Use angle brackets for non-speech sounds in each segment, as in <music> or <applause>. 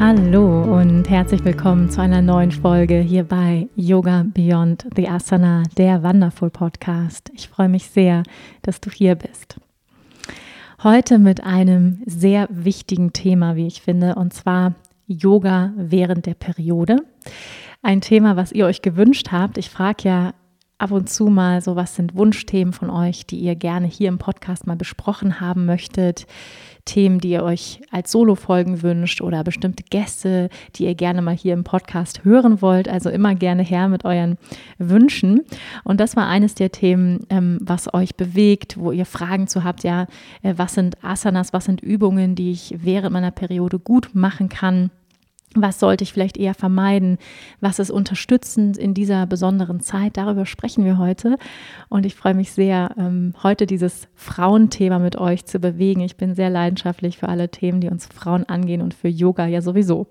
Hallo und herzlich willkommen zu einer neuen Folge hier bei Yoga Beyond the Asana, der Wonderful Podcast. Ich freue mich sehr, dass du hier bist. Heute mit einem sehr wichtigen Thema, wie ich finde, und zwar Yoga während der Periode. Ein Thema, was ihr euch gewünscht habt. Ich frage ja ab und zu mal so, was sind Wunschthemen von euch, die ihr gerne hier im Podcast mal besprochen haben möchtet. Themen, die ihr euch als Solo-Folgen wünscht oder bestimmte Gäste, die ihr gerne mal hier im Podcast hören wollt. Also immer gerne her mit euren Wünschen. Und das war eines der Themen, ähm, was euch bewegt, wo ihr Fragen zu habt. Ja, äh, was sind Asanas, was sind Übungen, die ich während meiner Periode gut machen kann? Was sollte ich vielleicht eher vermeiden? Was ist unterstützend in dieser besonderen Zeit? Darüber sprechen wir heute. Und ich freue mich sehr, ähm, heute dieses Frauenthema mit euch zu bewegen. Ich bin sehr leidenschaftlich für alle Themen, die uns Frauen angehen und für Yoga ja sowieso.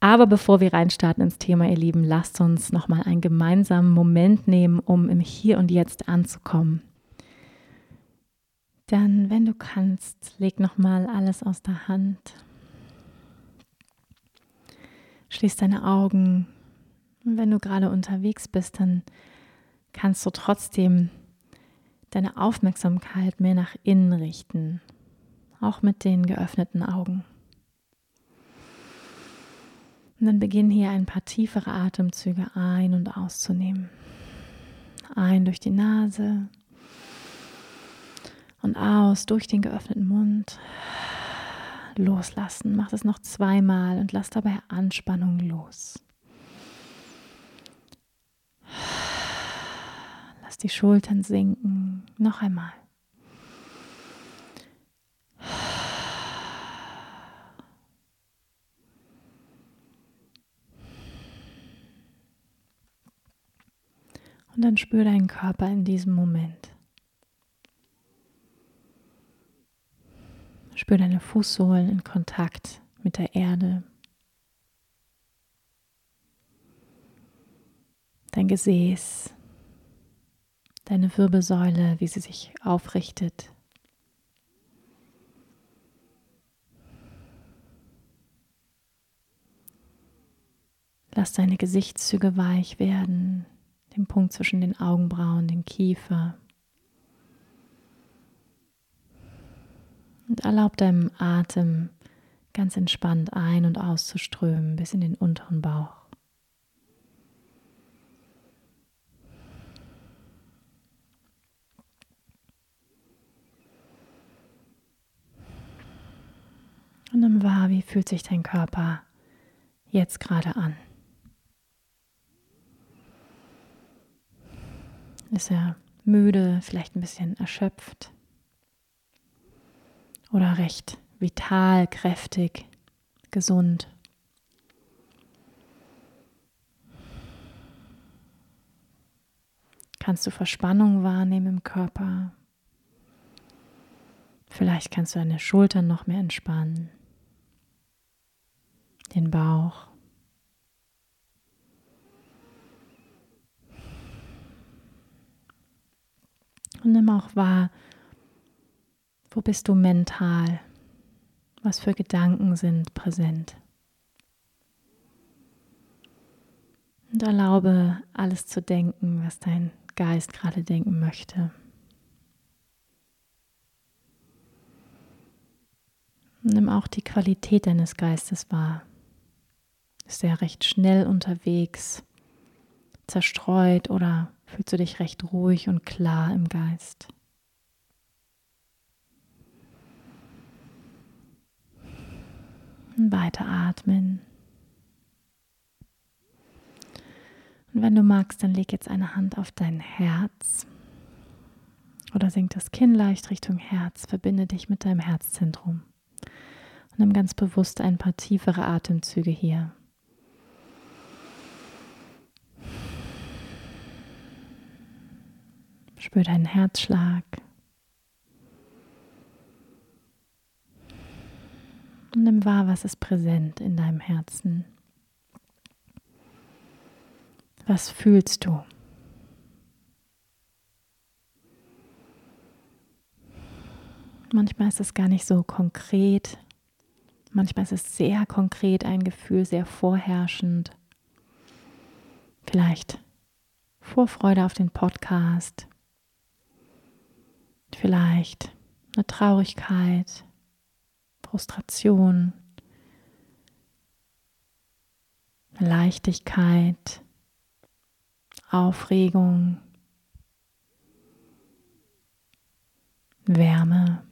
Aber bevor wir reinstarten ins Thema, ihr Lieben, lasst uns nochmal einen gemeinsamen Moment nehmen, um im Hier und Jetzt anzukommen. Dann, wenn du kannst, leg nochmal alles aus der Hand Schließ deine Augen. Und wenn du gerade unterwegs bist, dann kannst du trotzdem deine Aufmerksamkeit mehr nach innen richten, auch mit den geöffneten Augen. Und dann beginn hier ein paar tiefere Atemzüge ein- und auszunehmen. Ein durch die Nase und aus durch den geöffneten Mund loslassen. Mach es noch zweimal und lass dabei Anspannung los. Lass die Schultern sinken. Noch einmal. Und dann spür deinen Körper in diesem Moment. Spür deine Fußsohlen in Kontakt mit der Erde. Dein Gesäß, deine Wirbelsäule, wie sie sich aufrichtet. Lass deine Gesichtszüge weich werden, den Punkt zwischen den Augenbrauen, den Kiefer. Und erlaub deinem Atem ganz entspannt ein- und auszuströmen bis in den unteren Bauch. Und nimm wahr, wie fühlt sich dein Körper jetzt gerade an. Ist er müde, vielleicht ein bisschen erschöpft? Oder recht vital, kräftig, gesund. Kannst du Verspannung wahrnehmen im Körper? Vielleicht kannst du deine Schultern noch mehr entspannen, den Bauch. Und nimm auch wahr, wo bist du mental? Was für Gedanken sind präsent? Und erlaube alles zu denken, was dein Geist gerade denken möchte. Nimm auch die Qualität deines Geistes wahr. Ist er recht schnell unterwegs, zerstreut oder fühlst du dich recht ruhig und klar im Geist? Weiter atmen. Und wenn du magst, dann leg jetzt eine Hand auf dein Herz oder senk das Kinn leicht Richtung Herz. Verbinde dich mit deinem Herzzentrum. Nimm ganz bewusst ein paar tiefere Atemzüge hier. Spür deinen Herzschlag. Und nimm wahr, was ist präsent in deinem Herzen. Was fühlst du? Manchmal ist es gar nicht so konkret. Manchmal ist es sehr konkret ein Gefühl, sehr vorherrschend. Vielleicht Vorfreude auf den Podcast. Vielleicht eine Traurigkeit, Frustration, Leichtigkeit, Aufregung, Wärme.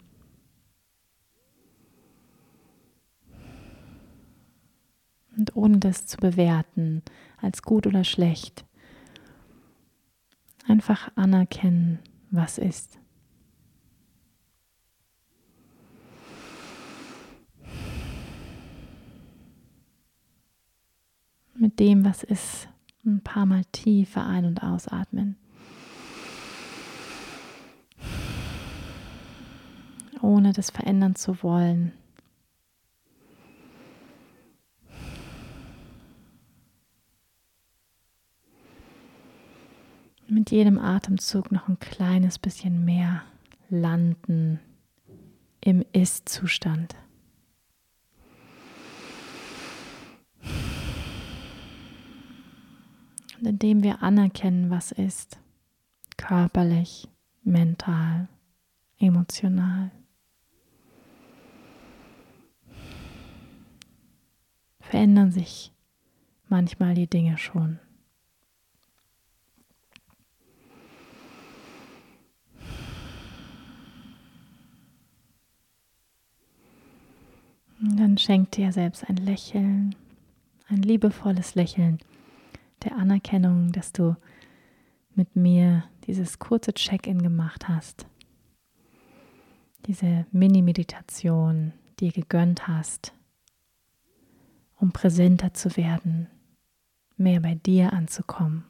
Und ohne das zu bewerten als gut oder schlecht, einfach anerkennen, was ist. Mit dem, was ist, ein paar Mal tiefer ein- und ausatmen. Ohne das verändern zu wollen. Mit jedem Atemzug noch ein kleines bisschen mehr landen im Ist-Zustand. Indem wir anerkennen, was ist, körperlich, mental, emotional, verändern sich manchmal die Dinge schon. Dann schenk dir selbst ein Lächeln, ein liebevolles Lächeln der Anerkennung, dass du mit mir dieses kurze Check-in gemacht hast, diese Mini-Meditation dir gegönnt hast, um präsenter zu werden, mehr bei dir anzukommen.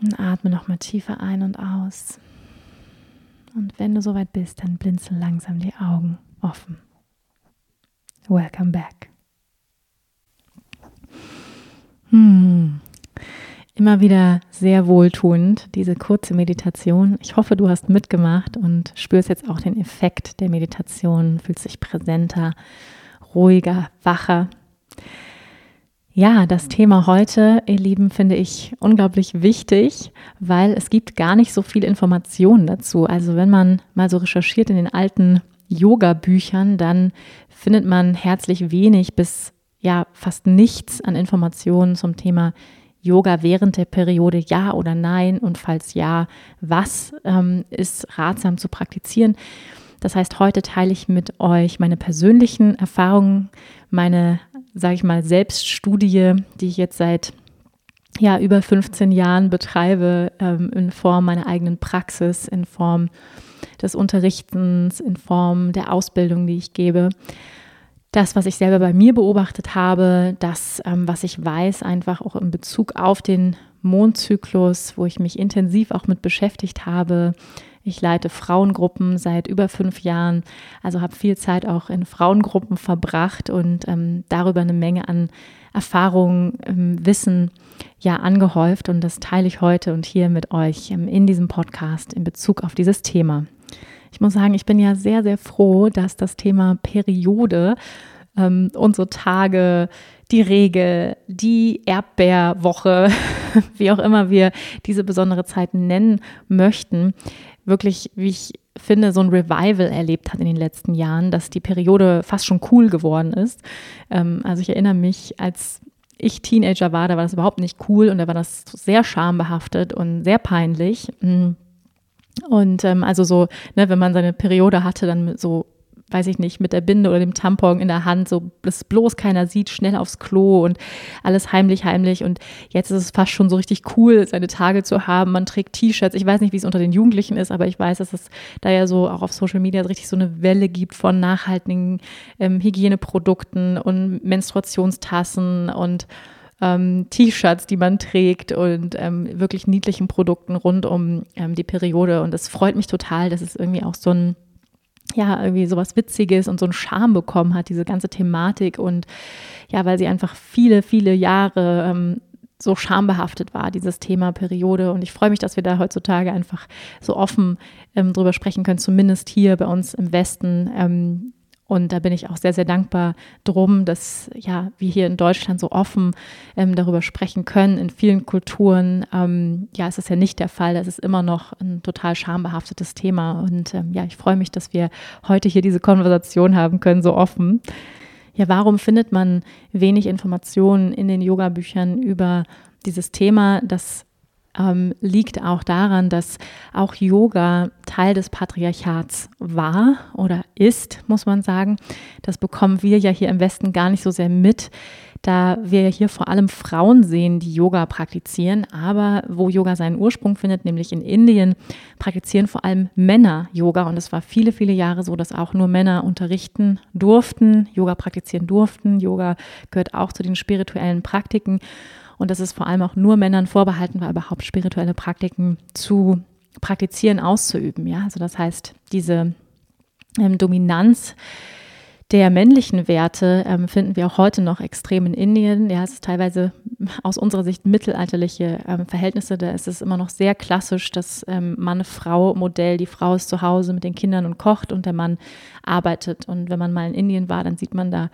Und atme nochmal tiefer ein und aus. Und wenn du soweit bist, dann blinzel langsam die Augen offen. Welcome back. Hm. Immer wieder sehr wohltuend, diese kurze Meditation. Ich hoffe, du hast mitgemacht und spürst jetzt auch den Effekt der Meditation, fühlst dich präsenter, ruhiger, wacher. Ja, das Thema heute, ihr Lieben, finde ich unglaublich wichtig, weil es gibt gar nicht so viel Informationen dazu. Also wenn man mal so recherchiert in den alten Yoga-Büchern, dann findet man herzlich wenig bis ja fast nichts an Informationen zum Thema Yoga während der Periode, ja oder nein und falls ja, was ähm, ist ratsam zu praktizieren. Das heißt, heute teile ich mit euch meine persönlichen Erfahrungen, meine, sage ich mal, Selbststudie, die ich jetzt seit ja, über 15 Jahren betreibe, ähm, in Form meiner eigenen Praxis, in Form des Unterrichtens, in Form der Ausbildung, die ich gebe das, was ich selber bei mir beobachtet habe, das, ähm, was ich weiß, einfach auch in Bezug auf den Mondzyklus, wo ich mich intensiv auch mit beschäftigt habe. Ich leite Frauengruppen seit über fünf Jahren, also habe viel Zeit auch in Frauengruppen verbracht und ähm, darüber eine Menge an Erfahrung, ähm, Wissen ja angehäuft und das teile ich heute und hier mit euch ähm, in diesem Podcast in Bezug auf dieses Thema. Ich muss sagen, ich bin ja sehr, sehr froh, dass das Thema Periode, ähm, unsere Tage, die Regel, die Erdbeerwoche, <laughs> wie auch immer wir diese besondere Zeit nennen möchten, wirklich, wie ich finde, so ein Revival erlebt hat in den letzten Jahren, dass die Periode fast schon cool geworden ist. Ähm, also ich erinnere mich, als ich Teenager war, da war das überhaupt nicht cool und da war das sehr schambehaftet und sehr peinlich. Mhm und ähm, also so, ne, wenn man seine Periode hatte, dann so weiß ich nicht, mit der Binde oder dem Tampon in der Hand, so dass bloß keiner sieht, schnell aufs Klo und alles heimlich, heimlich. Und jetzt ist es fast schon so richtig cool, seine Tage zu haben. Man trägt T-Shirts. Ich weiß nicht, wie es unter den Jugendlichen ist, aber ich weiß, dass es da ja so auch auf Social Media richtig so eine Welle gibt von nachhaltigen ähm, Hygieneprodukten und Menstruationstassen und ähm, T-Shirts, die man trägt und ähm, wirklich niedlichen Produkten rund um ähm, die Periode. Und es freut mich total, dass es irgendwie auch so ein ja, irgendwie sowas Witziges und so einen Charme bekommen hat, diese ganze Thematik. Und ja, weil sie einfach viele, viele Jahre ähm, so schambehaftet war, dieses Thema Periode. Und ich freue mich, dass wir da heutzutage einfach so offen ähm, drüber sprechen können, zumindest hier bei uns im Westen. Ähm, und da bin ich auch sehr, sehr dankbar drum, dass ja, wir hier in Deutschland so offen ähm, darüber sprechen können. In vielen Kulturen, ähm, ja, ist es ja nicht der Fall. Das ist immer noch ein total schambehaftetes Thema. Und ähm, ja, ich freue mich, dass wir heute hier diese Konversation haben können, so offen. Ja, warum findet man wenig Informationen in den Yoga-Büchern über dieses Thema, das ähm, liegt auch daran, dass auch Yoga Teil des Patriarchats war oder ist, muss man sagen. Das bekommen wir ja hier im Westen gar nicht so sehr mit, da wir ja hier vor allem Frauen sehen, die Yoga praktizieren. Aber wo Yoga seinen Ursprung findet, nämlich in Indien, praktizieren vor allem Männer Yoga. Und es war viele, viele Jahre so, dass auch nur Männer unterrichten durften, Yoga praktizieren durften. Yoga gehört auch zu den spirituellen Praktiken und dass es vor allem auch nur Männern vorbehalten war, überhaupt spirituelle Praktiken zu praktizieren, auszuüben. Ja, also das heißt, diese ähm, Dominanz der männlichen Werte ähm, finden wir auch heute noch extrem in Indien. Ja, es ist teilweise aus unserer Sicht mittelalterliche ähm, Verhältnisse. Da ist es immer noch sehr klassisch, das ähm, Mann-Frau-Modell. Die Frau ist zu Hause mit den Kindern und kocht und der Mann arbeitet. Und wenn man mal in Indien war, dann sieht man da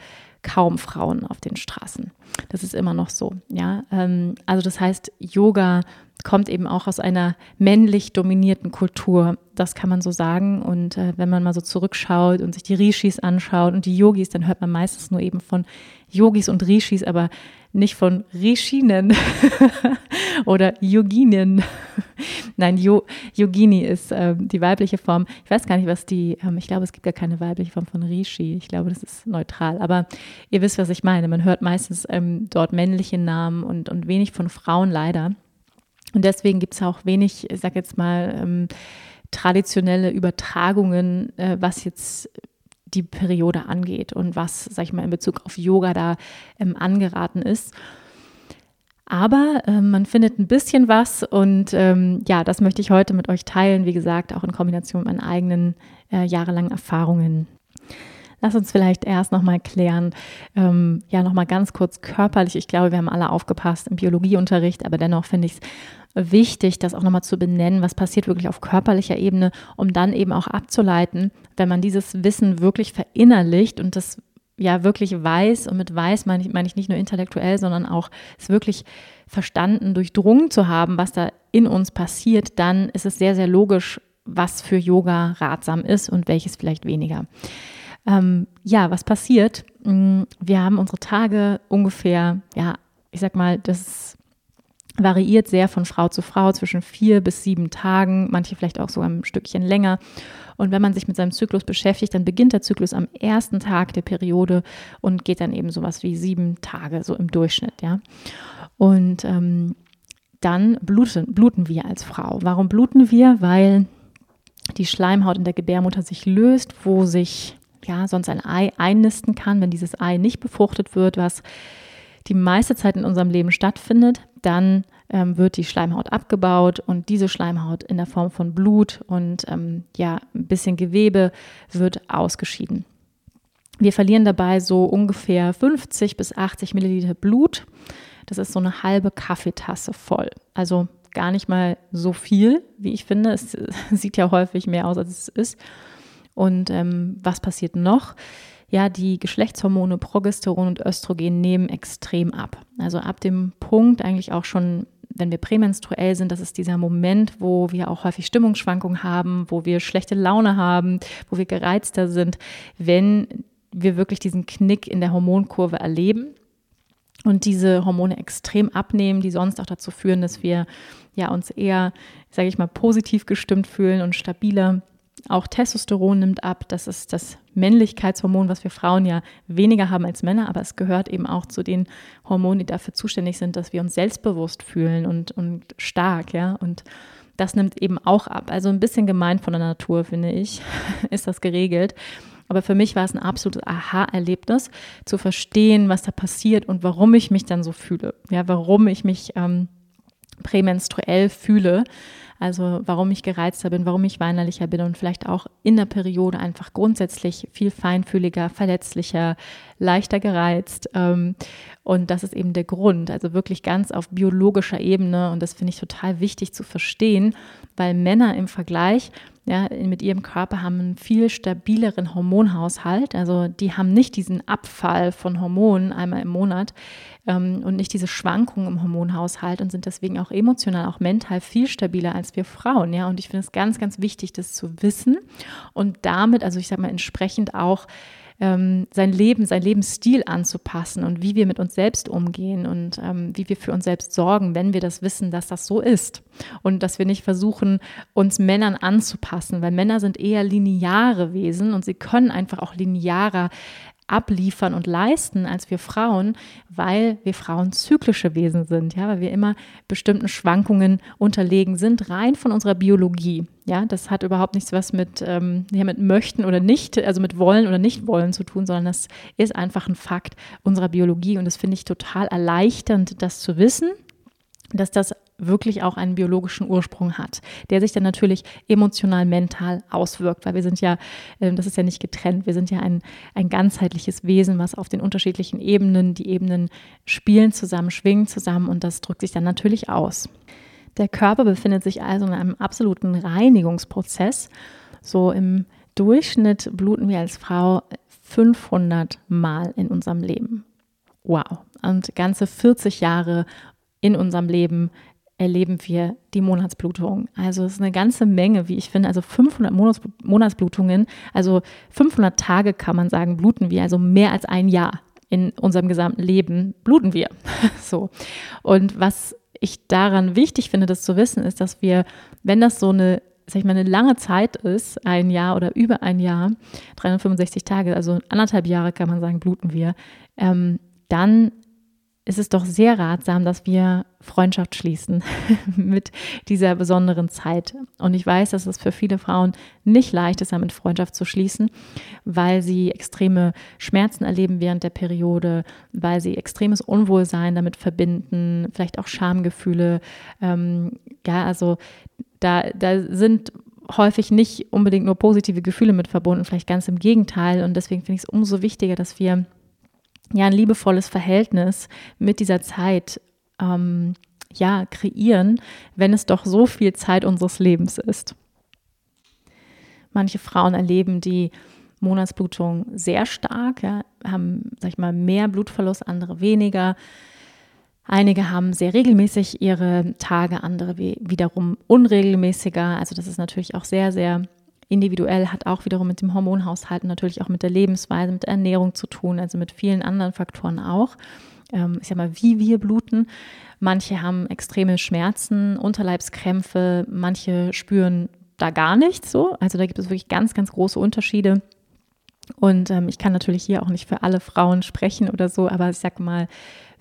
kaum Frauen auf den Straßen. Das ist immer noch so. Ja, ähm, also das heißt, Yoga kommt eben auch aus einer männlich dominierten Kultur. Das kann man so sagen. Und äh, wenn man mal so zurückschaut und sich die Rishis anschaut und die Yogis, dann hört man meistens nur eben von Yogis und Rishis, aber nicht von Rishinen <laughs> oder Yoginen. <laughs> Nein, Yo Yogini ist äh, die weibliche Form. Ich weiß gar nicht, was die, ähm, ich glaube, es gibt gar keine weibliche Form von Rishi. Ich glaube, das ist neutral. Aber ihr wisst, was ich meine. Man hört meistens ähm, dort männliche Namen und, und wenig von Frauen leider. Und deswegen gibt es auch wenig, ich sage jetzt mal, ähm, traditionelle Übertragungen, äh, was jetzt die Periode angeht und was, sag ich mal, in Bezug auf Yoga da ähm, angeraten ist. Aber äh, man findet ein bisschen was und ähm, ja, das möchte ich heute mit euch teilen. Wie gesagt, auch in Kombination mit meinen eigenen äh, jahrelangen Erfahrungen. Lass uns vielleicht erst nochmal klären, ähm, ja, nochmal ganz kurz körperlich. Ich glaube, wir haben alle aufgepasst im Biologieunterricht, aber dennoch finde ich es wichtig, das auch nochmal zu benennen, was passiert wirklich auf körperlicher Ebene, um dann eben auch abzuleiten, wenn man dieses Wissen wirklich verinnerlicht und das ja wirklich weiß, und mit weiß meine ich, meine ich nicht nur intellektuell, sondern auch es wirklich verstanden, durchdrungen zu haben, was da in uns passiert, dann ist es sehr, sehr logisch, was für Yoga ratsam ist und welches vielleicht weniger. Ähm, ja, was passiert? Mm, wir haben unsere Tage ungefähr, ja, ich sag mal, das variiert sehr von Frau zu Frau zwischen vier bis sieben Tagen, manche vielleicht auch sogar ein Stückchen länger. Und wenn man sich mit seinem Zyklus beschäftigt, dann beginnt der Zyklus am ersten Tag der Periode und geht dann eben sowas wie sieben Tage, so im Durchschnitt, ja. Und ähm, dann bluten, bluten wir als Frau. Warum bluten wir? Weil die Schleimhaut in der Gebärmutter sich löst, wo sich ja sonst ein Ei einnisten kann, wenn dieses Ei nicht befruchtet wird, was die meiste Zeit in unserem Leben stattfindet, dann ähm, wird die Schleimhaut abgebaut und diese Schleimhaut in der Form von Blut und ähm, ja, ein bisschen Gewebe wird ausgeschieden. Wir verlieren dabei so ungefähr 50 bis 80 Milliliter Blut. Das ist so eine halbe Kaffeetasse voll. Also gar nicht mal so viel, wie ich finde. Es <laughs> sieht ja häufig mehr aus, als es ist. Und ähm, was passiert noch? Ja, die Geschlechtshormone Progesteron und Östrogen nehmen extrem ab. Also ab dem Punkt eigentlich auch schon, wenn wir prämenstruell sind, das ist dieser Moment, wo wir auch häufig Stimmungsschwankungen haben, wo wir schlechte Laune haben, wo wir gereizter sind, wenn wir wirklich diesen Knick in der Hormonkurve erleben und diese Hormone extrem abnehmen, die sonst auch dazu führen, dass wir ja uns eher, sage ich mal, positiv gestimmt fühlen und stabiler auch Testosteron nimmt ab. Das ist das Männlichkeitshormon, was wir Frauen ja weniger haben als Männer, aber es gehört eben auch zu den Hormonen, die dafür zuständig sind, dass wir uns selbstbewusst fühlen und, und stark, ja. Und das nimmt eben auch ab. Also ein bisschen gemein von der Natur, finde ich, <laughs> ist das geregelt. Aber für mich war es ein absolutes Aha-Erlebnis, zu verstehen, was da passiert und warum ich mich dann so fühle. Ja, warum ich mich ähm, prämenstruell fühle. Also warum ich gereizter bin, warum ich weinerlicher bin und vielleicht auch in der Periode einfach grundsätzlich viel feinfühliger, verletzlicher, leichter gereizt. Ähm, und das ist eben der Grund, also wirklich ganz auf biologischer Ebene. Und das finde ich total wichtig zu verstehen, weil Männer im Vergleich ja, mit ihrem Körper haben einen viel stabileren Hormonhaushalt. Also die haben nicht diesen Abfall von Hormonen einmal im Monat ähm, und nicht diese Schwankungen im Hormonhaushalt und sind deswegen auch emotional, auch mental viel stabiler als wir Frauen. Ja, und ich finde es ganz, ganz wichtig, das zu wissen und damit, also ich sage mal entsprechend auch ähm, sein Leben, sein Lebensstil anzupassen und wie wir mit uns selbst umgehen und ähm, wie wir für uns selbst sorgen, wenn wir das wissen, dass das so ist. Und dass wir nicht versuchen, uns Männern anzupassen, weil Männer sind eher lineare Wesen und sie können einfach auch linearer abliefern und leisten als wir Frauen, weil wir Frauen zyklische Wesen sind, ja, weil wir immer bestimmten Schwankungen unterlegen sind, rein von unserer Biologie. Ja, das hat überhaupt nichts was mit, ähm, ja, mit möchten oder nicht, also mit wollen oder nicht wollen zu tun, sondern das ist einfach ein Fakt unserer Biologie und das finde ich total erleichternd, das zu wissen, dass das wirklich auch einen biologischen Ursprung hat, der sich dann natürlich emotional, mental auswirkt, weil wir sind ja, ähm, das ist ja nicht getrennt, wir sind ja ein, ein ganzheitliches Wesen, was auf den unterschiedlichen Ebenen, die Ebenen spielen zusammen, schwingen zusammen und das drückt sich dann natürlich aus. Der Körper befindet sich also in einem absoluten Reinigungsprozess. So im Durchschnitt bluten wir als Frau 500 Mal in unserem Leben. Wow. Und ganze 40 Jahre in unserem Leben erleben wir die Monatsblutung. Also es ist eine ganze Menge, wie ich finde. Also 500 Monats Monatsblutungen, also 500 Tage kann man sagen, bluten wir, also mehr als ein Jahr in unserem gesamten Leben bluten wir. <laughs> so. Und was ich daran wichtig finde, das zu wissen, ist, dass wir, wenn das so eine sag ich mal, eine lange Zeit ist, ein Jahr oder über ein Jahr, 365 Tage, also anderthalb Jahre kann man sagen, bluten wir, ähm, dann ist es doch sehr ratsam, dass wir Freundschaft schließen <laughs> mit dieser besonderen Zeit. Und ich weiß, dass es für viele Frauen nicht leicht ist, damit Freundschaft zu schließen, weil sie extreme Schmerzen erleben während der Periode, weil sie extremes Unwohlsein damit verbinden, vielleicht auch Schamgefühle. Ähm, ja, also da, da sind häufig nicht unbedingt nur positive Gefühle mit verbunden, vielleicht ganz im Gegenteil. Und deswegen finde ich es umso wichtiger, dass wir ja ein liebevolles Verhältnis mit dieser Zeit ähm, ja kreieren, wenn es doch so viel Zeit unseres Lebens ist. Manche Frauen erleben die Monatsblutung sehr stark, ja, haben, sag ich mal, mehr Blutverlust, andere weniger. Einige haben sehr regelmäßig ihre Tage, andere wiederum unregelmäßiger. Also das ist natürlich auch sehr, sehr individuell, hat auch wiederum mit dem Hormonhaushalt und natürlich auch mit der Lebensweise, mit der Ernährung zu tun, also mit vielen anderen Faktoren auch. Ähm, ich sag mal, wie wir bluten. Manche haben extreme Schmerzen, Unterleibskrämpfe, manche spüren da gar nichts so. Also da gibt es wirklich ganz, ganz große Unterschiede. Und ähm, ich kann natürlich hier auch nicht für alle Frauen sprechen oder so, aber ich sag mal,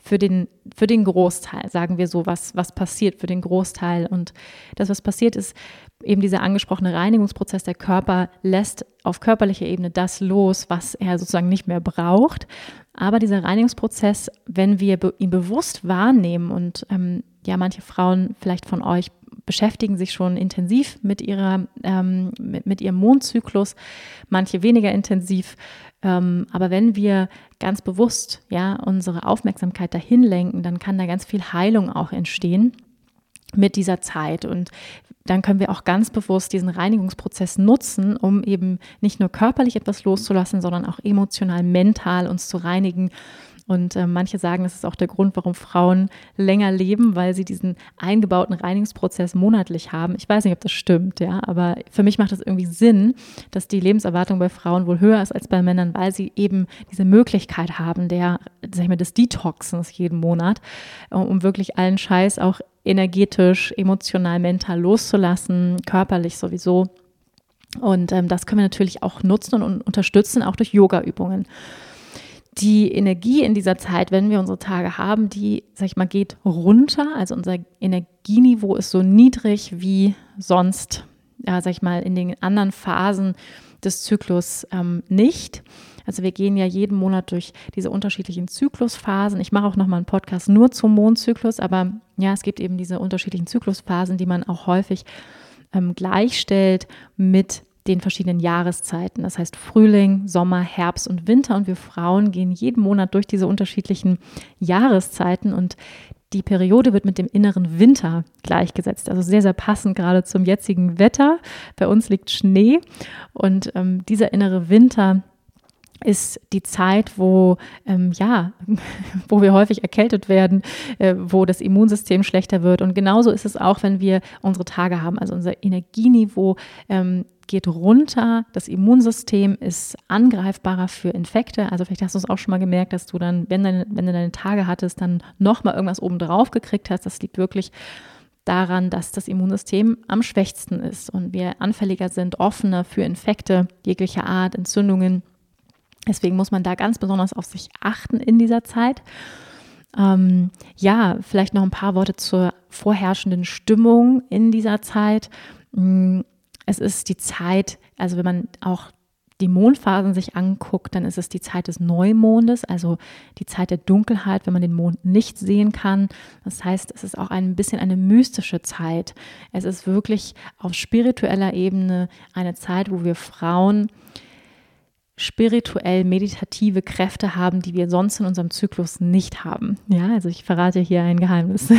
für den, für den Großteil, sagen wir so, was, was passiert für den Großteil. Und das, was passiert, ist eben dieser angesprochene Reinigungsprozess. Der Körper lässt auf körperlicher Ebene das los, was er sozusagen nicht mehr braucht. Aber dieser Reinigungsprozess, wenn wir ihn bewusst wahrnehmen und ähm, ja, manche Frauen vielleicht von euch beschäftigen sich schon intensiv mit, ihrer, ähm, mit, mit, ihrem Mondzyklus, manche weniger intensiv. Ähm, aber wenn wir ganz bewusst ja, unsere Aufmerksamkeit dahin lenken, dann kann da ganz viel Heilung auch entstehen mit dieser Zeit. Und dann können wir auch ganz bewusst diesen Reinigungsprozess nutzen, um eben nicht nur körperlich etwas loszulassen, sondern auch emotional, mental uns zu reinigen und äh, manche sagen, das ist auch der Grund, warum Frauen länger leben, weil sie diesen eingebauten Reinigungsprozess monatlich haben. Ich weiß nicht, ob das stimmt, ja, aber für mich macht es irgendwie Sinn, dass die Lebenserwartung bei Frauen wohl höher ist als bei Männern, weil sie eben diese Möglichkeit haben, der, sag ich mal, des Detoxens jeden Monat, äh, um wirklich allen Scheiß auch energetisch, emotional, mental loszulassen, körperlich sowieso Und ähm, das können wir natürlich auch nutzen und unterstützen, auch durch Yoga-Übungen. Die Energie in dieser Zeit, wenn wir unsere Tage haben, die, sag ich mal, geht runter. Also unser Energieniveau ist so niedrig wie sonst, ja, sag ich mal, in den anderen Phasen des Zyklus ähm, nicht. Also wir gehen ja jeden Monat durch diese unterschiedlichen Zyklusphasen. Ich mache auch nochmal einen Podcast nur zum Mondzyklus, aber ja, es gibt eben diese unterschiedlichen Zyklusphasen, die man auch häufig ähm, gleichstellt mit den verschiedenen Jahreszeiten. Das heißt Frühling, Sommer, Herbst und Winter. Und wir Frauen gehen jeden Monat durch diese unterschiedlichen Jahreszeiten und die Periode wird mit dem inneren Winter gleichgesetzt. Also sehr, sehr passend gerade zum jetzigen Wetter. Bei uns liegt Schnee und ähm, dieser innere Winter ist die Zeit, wo ähm, ja, <laughs> wo wir häufig erkältet werden, äh, wo das Immunsystem schlechter wird. Und genauso ist es auch, wenn wir unsere Tage haben. Also unser Energieniveau ähm, geht runter, das Immunsystem ist angreifbarer für Infekte. Also vielleicht hast du es auch schon mal gemerkt, dass du dann, wenn, deine, wenn du deine Tage hattest, dann nochmal irgendwas obendrauf gekriegt hast. Das liegt wirklich daran, dass das Immunsystem am schwächsten ist und wir anfälliger sind, offener für Infekte jeglicher Art, Entzündungen Deswegen muss man da ganz besonders auf sich achten in dieser Zeit. Ähm, ja, vielleicht noch ein paar Worte zur vorherrschenden Stimmung in dieser Zeit. Es ist die Zeit, also wenn man auch die Mondphasen sich anguckt, dann ist es die Zeit des Neumondes, also die Zeit der Dunkelheit, wenn man den Mond nicht sehen kann. Das heißt, es ist auch ein bisschen eine mystische Zeit. Es ist wirklich auf spiritueller Ebene eine Zeit, wo wir Frauen spirituell meditative Kräfte haben, die wir sonst in unserem Zyklus nicht haben. Ja, also ich verrate hier ein Geheimnis,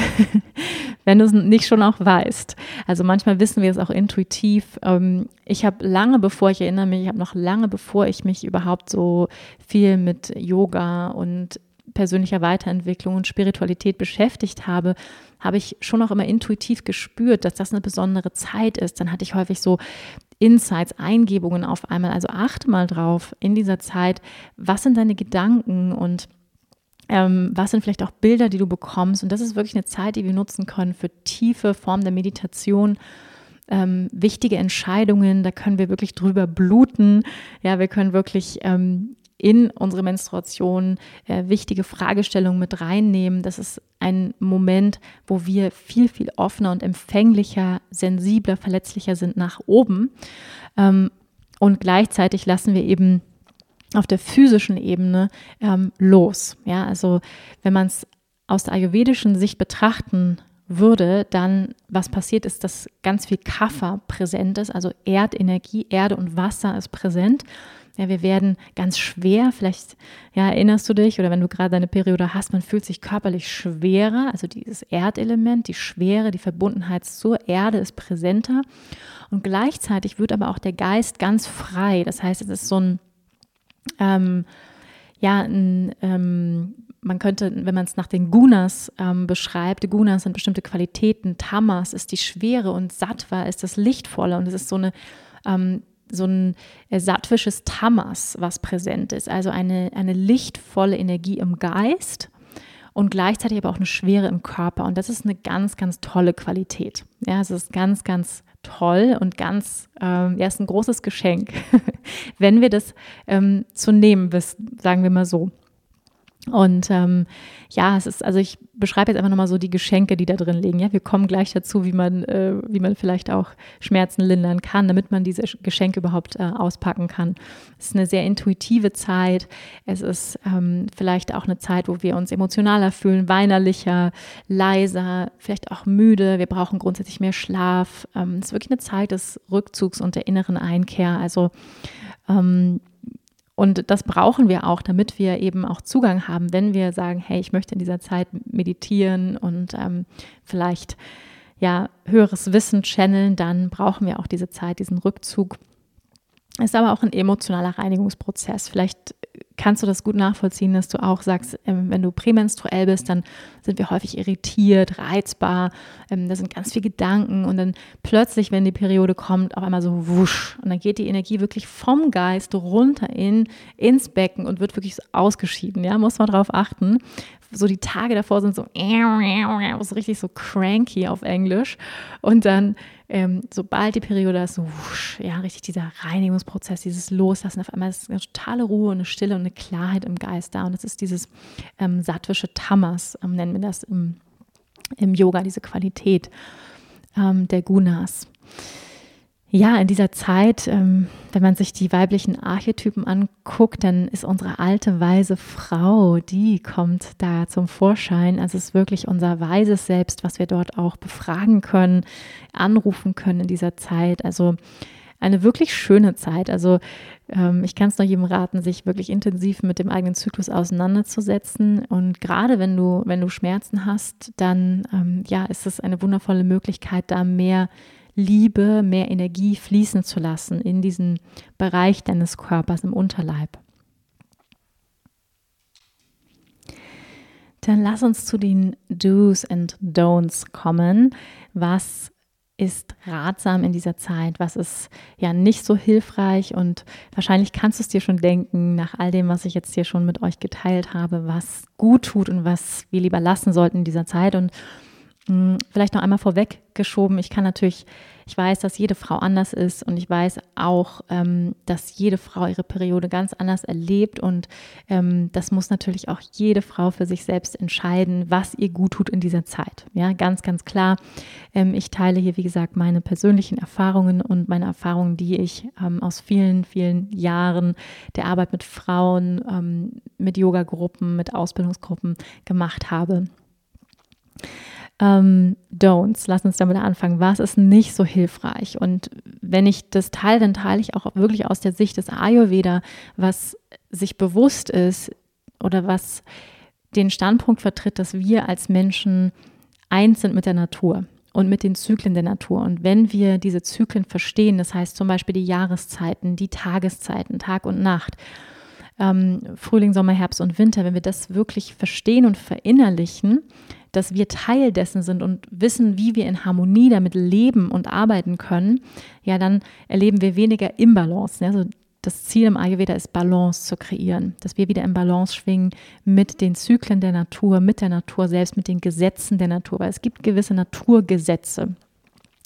<laughs> wenn du es nicht schon auch weißt. Also manchmal wissen wir es auch intuitiv. Ähm, ich habe lange bevor, ich erinnere mich, ich habe noch lange bevor ich mich überhaupt so viel mit Yoga und persönlicher Weiterentwicklung und Spiritualität beschäftigt habe, habe ich schon auch immer intuitiv gespürt, dass das eine besondere Zeit ist. Dann hatte ich häufig so Insights, Eingebungen auf einmal. Also achte mal drauf in dieser Zeit, was sind deine Gedanken und ähm, was sind vielleicht auch Bilder, die du bekommst. Und das ist wirklich eine Zeit, die wir nutzen können für tiefe Formen der Meditation. Ähm, wichtige Entscheidungen, da können wir wirklich drüber bluten. Ja, wir können wirklich ähm, in unsere Menstruation äh, wichtige Fragestellungen mit reinnehmen. Das ist ein Moment, wo wir viel, viel offener und empfänglicher, sensibler, verletzlicher sind nach oben. Ähm, und gleichzeitig lassen wir eben auf der physischen Ebene ähm, los. Ja, also wenn man es aus der ayurvedischen Sicht betrachten würde, dann was passiert ist, dass ganz viel Kaffer präsent ist, also Erdenergie, Erde und Wasser ist präsent. Ja, wir werden ganz schwer, vielleicht ja, erinnerst du dich oder wenn du gerade deine Periode hast, man fühlt sich körperlich schwerer, also dieses Erdelement, die Schwere, die Verbundenheit zur Erde ist präsenter. Und gleichzeitig wird aber auch der Geist ganz frei. Das heißt, es ist so ein, ähm, ja, ein, ähm, man könnte, wenn man es nach den Gunas ähm, beschreibt, Gunas sind bestimmte Qualitäten, Tamas ist die Schwere und Sattva ist das Lichtvolle. Und es ist so eine ähm, so ein sattwisches Tamas, was präsent ist, also eine, eine lichtvolle Energie im Geist und gleichzeitig aber auch eine Schwere im Körper. Und das ist eine ganz, ganz tolle Qualität. Ja, es ist ganz, ganz toll und ganz, ähm, ja, ist ein großes Geschenk, <laughs> wenn wir das ähm, zu nehmen wissen, sagen wir mal so. Und ähm, ja, es ist, also ich beschreibe jetzt einfach nochmal so die Geschenke, die da drin liegen. Ja, wir kommen gleich dazu, wie man, äh, wie man vielleicht auch Schmerzen lindern kann, damit man diese Geschenke überhaupt äh, auspacken kann. Es ist eine sehr intuitive Zeit. Es ist ähm, vielleicht auch eine Zeit, wo wir uns emotionaler fühlen, weinerlicher, leiser, vielleicht auch müde. Wir brauchen grundsätzlich mehr Schlaf. Ähm, es ist wirklich eine Zeit des Rückzugs und der inneren Einkehr. Also ähm, und das brauchen wir auch, damit wir eben auch Zugang haben, wenn wir sagen, hey, ich möchte in dieser Zeit meditieren und ähm, vielleicht ja höheres Wissen channeln, dann brauchen wir auch diese Zeit, diesen Rückzug. Ist aber auch ein emotionaler Reinigungsprozess. Vielleicht kannst du das gut nachvollziehen, dass du auch sagst, ähm, wenn du prämenstruell bist, dann sind wir häufig irritiert, reizbar, ähm, da sind ganz viele Gedanken und dann plötzlich, wenn die Periode kommt, auf einmal so wusch und dann geht die Energie wirklich vom Geist runter in, ins Becken und wird wirklich ausgeschieden, ja, muss man darauf achten. So die Tage davor sind so, so richtig so cranky auf Englisch und dann ähm, sobald die Periode ist, so wusch, ja, richtig dieser Reinigungsprozess, dieses Loslassen, auf einmal ist eine totale Ruhe und eine Stille und eine Klarheit im Geist da. Und das ist dieses ähm, sattwische Tamas, ähm, nennen wir das im, im Yoga, diese Qualität ähm, der Gunas ja, in dieser Zeit, ähm, wenn man sich die weiblichen Archetypen anguckt, dann ist unsere alte weise Frau, die kommt da zum Vorschein. Also es ist wirklich unser weises Selbst, was wir dort auch befragen können, anrufen können in dieser Zeit. Also eine wirklich schöne Zeit. Also ähm, ich kann es nur jedem raten, sich wirklich intensiv mit dem eigenen Zyklus auseinanderzusetzen. Und gerade wenn du, wenn du Schmerzen hast, dann ähm, ja, ist es eine wundervolle Möglichkeit, da mehr Liebe, mehr Energie fließen zu lassen in diesen Bereich deines Körpers im Unterleib. Dann lass uns zu den Do's and Don'ts kommen. Was ist ratsam in dieser Zeit? Was ist ja nicht so hilfreich? Und wahrscheinlich kannst du es dir schon denken, nach all dem, was ich jetzt hier schon mit euch geteilt habe, was gut tut und was wir lieber lassen sollten in dieser Zeit. Und vielleicht noch einmal vorweggeschoben, ich kann natürlich, ich weiß, dass jede Frau anders ist und ich weiß auch, ähm, dass jede Frau ihre Periode ganz anders erlebt und ähm, das muss natürlich auch jede Frau für sich selbst entscheiden, was ihr gut tut in dieser Zeit. Ja, ganz, ganz klar. Ähm, ich teile hier, wie gesagt, meine persönlichen Erfahrungen und meine Erfahrungen, die ich aus vielen, vielen Jahren der Arbeit mit Frauen, mit Yoga-Gruppen, mit Ausbildungsgruppen gemacht habe. Ähm, Don'ts, lass uns damit anfangen. Was ist nicht so hilfreich? Und wenn ich das teile, dann teile ich auch wirklich aus der Sicht des Ayurveda, was sich bewusst ist oder was den Standpunkt vertritt, dass wir als Menschen eins sind mit der Natur und mit den Zyklen der Natur. Und wenn wir diese Zyklen verstehen, das heißt zum Beispiel die Jahreszeiten, die Tageszeiten, Tag und Nacht, ähm, Frühling, Sommer, Herbst und Winter, wenn wir das wirklich verstehen und verinnerlichen, dass wir Teil dessen sind und wissen, wie wir in Harmonie damit leben und arbeiten können, ja, dann erleben wir weniger Imbalance. Also das Ziel im Ayurveda ist, Balance zu kreieren, dass wir wieder in Balance schwingen mit den Zyklen der Natur, mit der Natur selbst, mit den Gesetzen der Natur, weil es gibt gewisse Naturgesetze.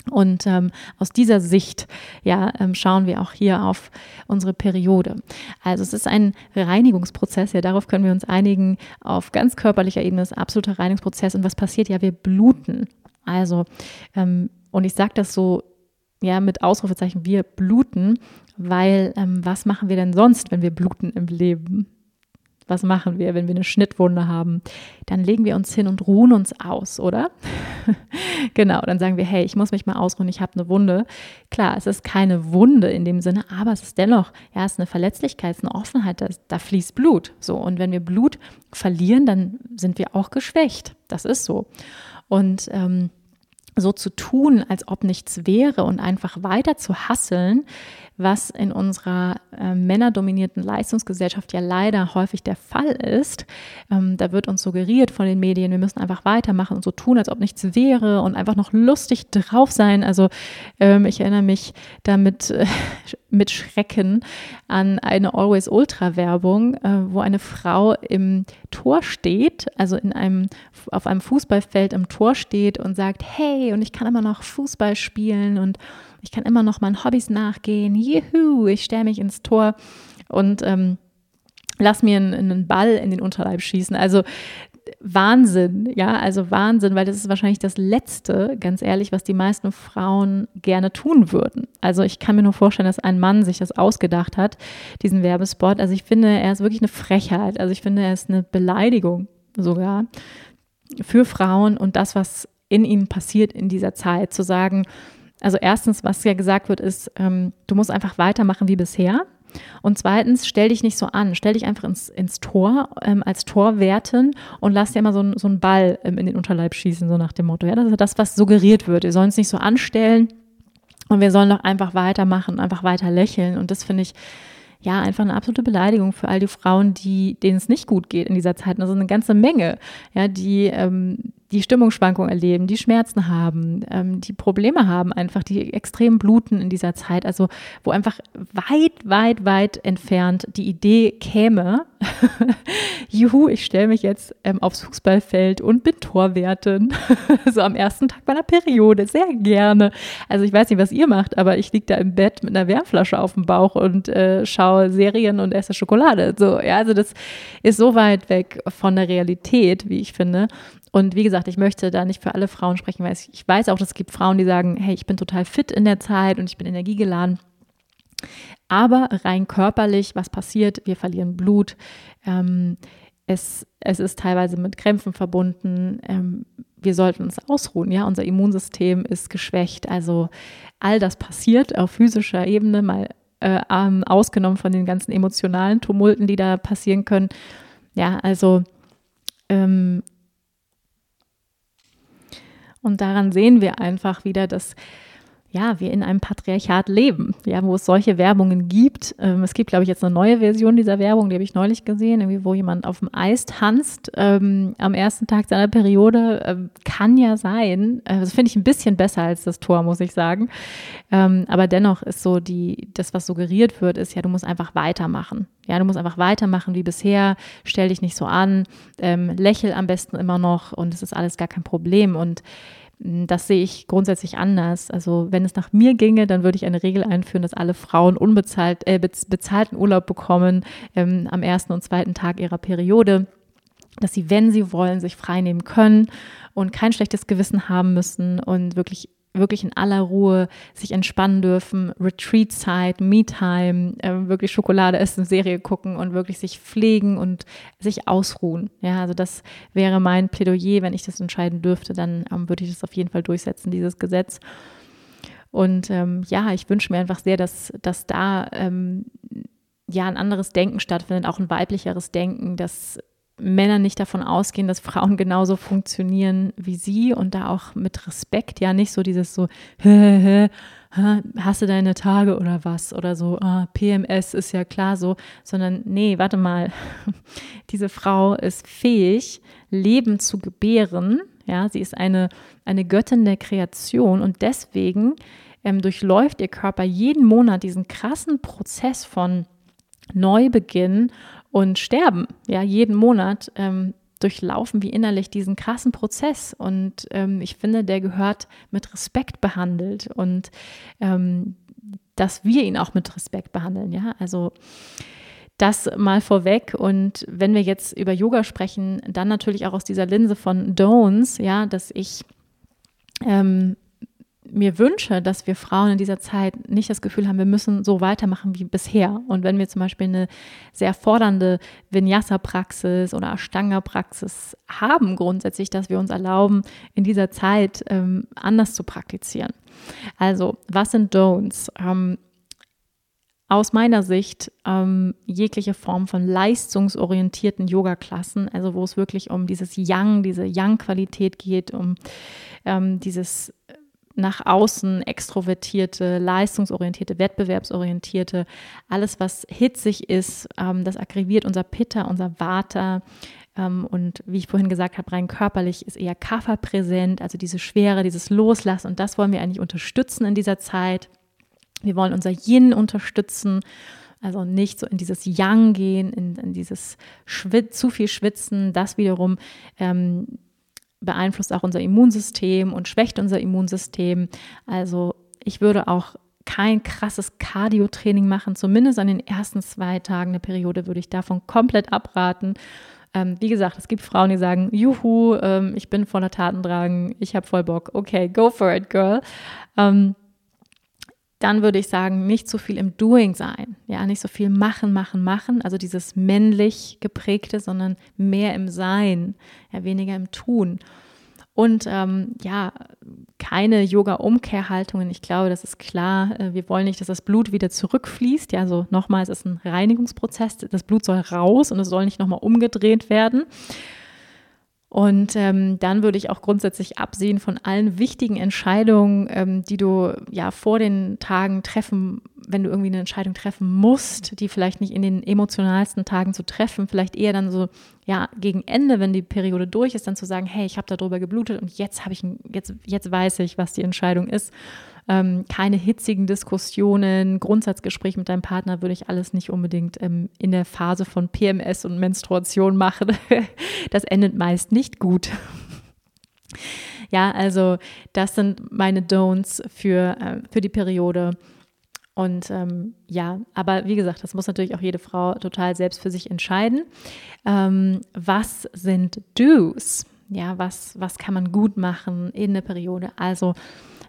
Und ähm, aus dieser Sicht ja, ähm, schauen wir auch hier auf unsere Periode. Also es ist ein Reinigungsprozess, ja, darauf können wir uns einigen. Auf ganz körperlicher Ebene ist absoluter Reinigungsprozess. Und was passiert? Ja, wir bluten. Also, ähm, und ich sage das so, ja, mit Ausrufezeichen, wir bluten, weil ähm, was machen wir denn sonst, wenn wir bluten im Leben? Was machen wir, wenn wir eine Schnittwunde haben? Dann legen wir uns hin und ruhen uns aus, oder? <laughs> genau, dann sagen wir, hey, ich muss mich mal ausruhen, ich habe eine Wunde. Klar, es ist keine Wunde in dem Sinne, aber es ist dennoch, ja, es ist eine Verletzlichkeit, es ist eine Offenheit, da, da fließt Blut. So, und wenn wir Blut verlieren, dann sind wir auch geschwächt. Das ist so. Und ähm, so zu tun, als ob nichts wäre und einfach weiter zu hasseln, was in unserer äh, männerdominierten Leistungsgesellschaft ja leider häufig der Fall ist. Ähm, da wird uns suggeriert von den Medien, wir müssen einfach weitermachen und so tun, als ob nichts wäre und einfach noch lustig drauf sein. Also ähm, ich erinnere mich damit äh, <laughs> mit Schrecken an eine Always Ultra Werbung, äh, wo eine Frau im Tor steht, also in einem auf einem Fußballfeld im Tor steht und sagt, hey, und ich kann immer noch Fußball spielen und ich kann immer noch meinen Hobbys nachgehen. Juhu, ich stelle mich ins Tor und ähm, lass mir einen, einen Ball in den Unterleib schießen. Also Wahnsinn, ja, also Wahnsinn, weil das ist wahrscheinlich das Letzte, ganz ehrlich, was die meisten Frauen gerne tun würden. Also ich kann mir nur vorstellen, dass ein Mann sich das ausgedacht hat, diesen Werbespot. Also ich finde, er ist wirklich eine Frechheit. Also ich finde, er ist eine Beleidigung sogar für Frauen und das, was in ihnen passiert in dieser Zeit, zu sagen, also erstens, was ja gesagt wird, ist, ähm, du musst einfach weitermachen wie bisher. Und zweitens, stell dich nicht so an, stell dich einfach ins, ins Tor ähm, als Torwerten und lass dir mal so, so einen Ball ähm, in den Unterleib schießen, so nach dem Motto. Ja, das ist das, was suggeriert wird. Wir sollen uns nicht so anstellen und wir sollen doch einfach weitermachen, einfach weiter lächeln. Und das finde ich ja, einfach eine absolute Beleidigung für all die Frauen, die, denen es nicht gut geht in dieser Zeit. Also eine ganze Menge, ja, die, ähm, die Stimmungsschwankungen erleben, die Schmerzen haben, ähm, die Probleme haben, einfach die extrem bluten in dieser Zeit. Also wo einfach weit, weit, weit entfernt die Idee käme, <laughs> juhu, ich stelle mich jetzt ähm, aufs Fußballfeld und bin Torwertin. <laughs> so am ersten Tag meiner Periode, sehr gerne. Also ich weiß nicht, was ihr macht, aber ich liege da im Bett mit einer Wärmflasche auf dem Bauch und äh, schaue Serien und esse Schokolade. So, ja, also das ist so weit weg von der Realität, wie ich finde. Und wie gesagt, ich möchte da nicht für alle Frauen sprechen, weil ich weiß auch, es gibt Frauen, die sagen, hey, ich bin total fit in der Zeit und ich bin energiegeladen. Aber rein körperlich, was passiert? Wir verlieren Blut. Ähm, es, es ist teilweise mit Krämpfen verbunden. Ähm, wir sollten uns ausruhen. Ja, unser Immunsystem ist geschwächt. Also all das passiert auf physischer Ebene, mal äh, ausgenommen von den ganzen emotionalen Tumulten, die da passieren können. Ja, also ähm, und daran sehen wir einfach wieder, dass ja, wir in einem Patriarchat leben, ja, wo es solche Werbungen gibt. Ähm, es gibt, glaube ich, jetzt eine neue Version dieser Werbung, die habe ich neulich gesehen, irgendwie, wo jemand auf dem Eis tanzt ähm, am ersten Tag seiner Periode. Ähm, kann ja sein. Äh, das finde ich ein bisschen besser als das Tor, muss ich sagen. Ähm, aber dennoch ist so die, das, was suggeriert wird, ist ja, du musst einfach weitermachen. Ja, du musst einfach weitermachen wie bisher, stell dich nicht so an, ähm, lächel am besten immer noch und es ist alles gar kein Problem. Und das sehe ich grundsätzlich anders. Also wenn es nach mir ginge, dann würde ich eine Regel einführen, dass alle Frauen unbezahlt, äh, bezahlten Urlaub bekommen ähm, am ersten und zweiten Tag ihrer Periode, dass sie, wenn sie wollen, sich frei nehmen können und kein schlechtes Gewissen haben müssen und wirklich wirklich in aller Ruhe sich entspannen dürfen, Retreat-Zeit, Me-Time, äh, wirklich Schokolade essen, Serie gucken und wirklich sich pflegen und sich ausruhen. Ja, also das wäre mein Plädoyer, wenn ich das entscheiden dürfte, dann ähm, würde ich das auf jeden Fall durchsetzen, dieses Gesetz. Und ähm, ja, ich wünsche mir einfach sehr, dass, dass da ähm, ja ein anderes Denken stattfindet, auch ein weiblicheres Denken, dass Männer nicht davon ausgehen, dass Frauen genauso funktionieren wie sie und da auch mit Respekt, ja, nicht so dieses so, hä, hä, hast du deine Tage oder was oder so, ah, PMS ist ja klar so, sondern nee, warte mal, <laughs> diese Frau ist fähig, Leben zu gebären, ja, sie ist eine, eine Göttin der Kreation und deswegen ähm, durchläuft ihr Körper jeden Monat diesen krassen Prozess von Neubeginn und sterben. Ja, jeden Monat ähm, durchlaufen wir innerlich diesen krassen Prozess. Und ähm, ich finde, der gehört mit Respekt behandelt und ähm, dass wir ihn auch mit Respekt behandeln. Ja, also das mal vorweg. Und wenn wir jetzt über Yoga sprechen, dann natürlich auch aus dieser Linse von Don'ts, ja, dass ich ähm, mir wünsche, dass wir Frauen in dieser Zeit nicht das Gefühl haben, wir müssen so weitermachen wie bisher. Und wenn wir zum Beispiel eine sehr fordernde Vinyasa-Praxis oder Ashtanga-Praxis haben, grundsätzlich, dass wir uns erlauben, in dieser Zeit ähm, anders zu praktizieren. Also, was sind Don'ts? Ähm, aus meiner Sicht ähm, jegliche Form von leistungsorientierten Yoga-Klassen, also wo es wirklich um dieses Yang, diese Yang-Qualität geht, um ähm, dieses nach außen extrovertierte, leistungsorientierte, wettbewerbsorientierte, alles, was hitzig ist, ähm, das aggressiert unser Pitta, unser Vata. Ähm, und wie ich vorhin gesagt habe, rein körperlich ist eher Kapha präsent, also diese Schwere, dieses Loslassen. Und das wollen wir eigentlich unterstützen in dieser Zeit. Wir wollen unser Yin unterstützen. Also nicht so in dieses Yang gehen, in, in dieses Schwitz, zu viel Schwitzen, das wiederum ähm, beeinflusst auch unser Immunsystem und schwächt unser Immunsystem. Also ich würde auch kein krasses Cardio-Training machen, zumindest an den ersten zwei Tagen der Periode würde ich davon komplett abraten. Ähm, wie gesagt, es gibt Frauen, die sagen, juhu, ähm, ich bin voller Tatendrang, ich habe voll Bock. Okay, go for it, girl. Ähm, dann würde ich sagen, nicht so viel im Doing sein. Ja, nicht so viel machen, machen, machen. Also dieses männlich geprägte, sondern mehr im Sein, ja, weniger im Tun. Und ähm, ja, keine Yoga-Umkehrhaltungen. Ich glaube, das ist klar. Äh, wir wollen nicht, dass das Blut wieder zurückfließt. Ja, also nochmal, es ist ein Reinigungsprozess. Das Blut soll raus und es soll nicht nochmal umgedreht werden. Und ähm, dann würde ich auch grundsätzlich absehen von allen wichtigen Entscheidungen, ähm, die du ja vor den Tagen treffen, wenn du irgendwie eine Entscheidung treffen musst, die vielleicht nicht in den emotionalsten Tagen zu treffen, vielleicht eher dann so ja gegen Ende, wenn die Periode durch ist, dann zu sagen, hey, ich habe darüber geblutet und jetzt habe ich jetzt jetzt weiß ich, was die Entscheidung ist ähm, keine hitzigen Diskussionen, Grundsatzgespräch mit deinem Partner würde ich alles nicht unbedingt ähm, in der Phase von PMS und Menstruation machen. <laughs> das endet meist nicht gut. Ja, also das sind meine Don'ts für, äh, für die Periode. Und ähm, ja, aber wie gesagt, das muss natürlich auch jede Frau total selbst für sich entscheiden. Ähm, was sind Do's? Ja, was, was kann man gut machen in der Periode? Also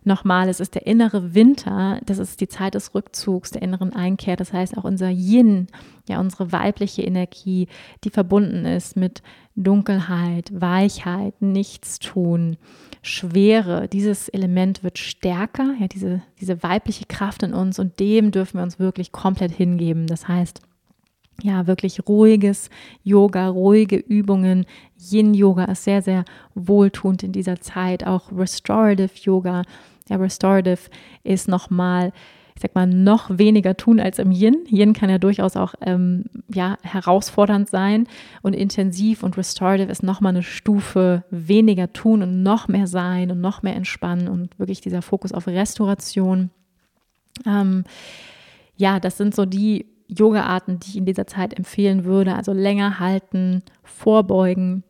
nochmal, es ist der innere Winter, das ist die Zeit des Rückzugs, der inneren Einkehr. Das heißt auch unser Yin, ja, unsere weibliche Energie, die verbunden ist mit Dunkelheit, Weichheit, Nichtstun, Schwere. Dieses Element wird stärker, ja, diese, diese weibliche Kraft in uns und dem dürfen wir uns wirklich komplett hingeben. Das heißt, ja, wirklich ruhiges Yoga, ruhige Übungen. Yin-Yoga ist sehr, sehr wohltuend in dieser Zeit. Auch Restorative Yoga. Ja, Restorative ist nochmal, ich sag mal, noch weniger tun als im Yin. Yin kann ja durchaus auch ähm, ja, herausfordernd sein und intensiv und Restorative ist nochmal eine Stufe weniger tun und noch mehr sein und noch mehr entspannen und wirklich dieser Fokus auf Restauration. Ähm, ja, das sind so die Yoga-Arten, die ich in dieser Zeit empfehlen würde. Also länger halten, vorbeugen.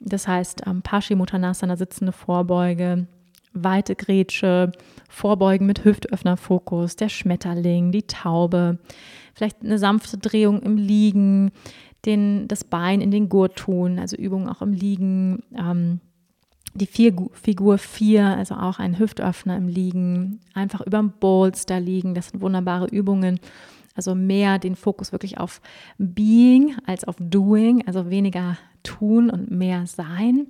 Das heißt, ähm, Paschimottanasana, sitzende Vorbeuge, weite Grätsche, Vorbeugen mit Hüftöffnerfokus, der Schmetterling, die Taube, vielleicht eine sanfte Drehung im Liegen, den, das Bein in den Gurt tun, also Übungen auch im Liegen. Ähm, die Figur 4, also auch ein Hüftöffner im Liegen, einfach über dem Bolster liegen. Das sind wunderbare Übungen, also mehr den Fokus wirklich auf Being als auf Doing, also weniger tun und mehr sein.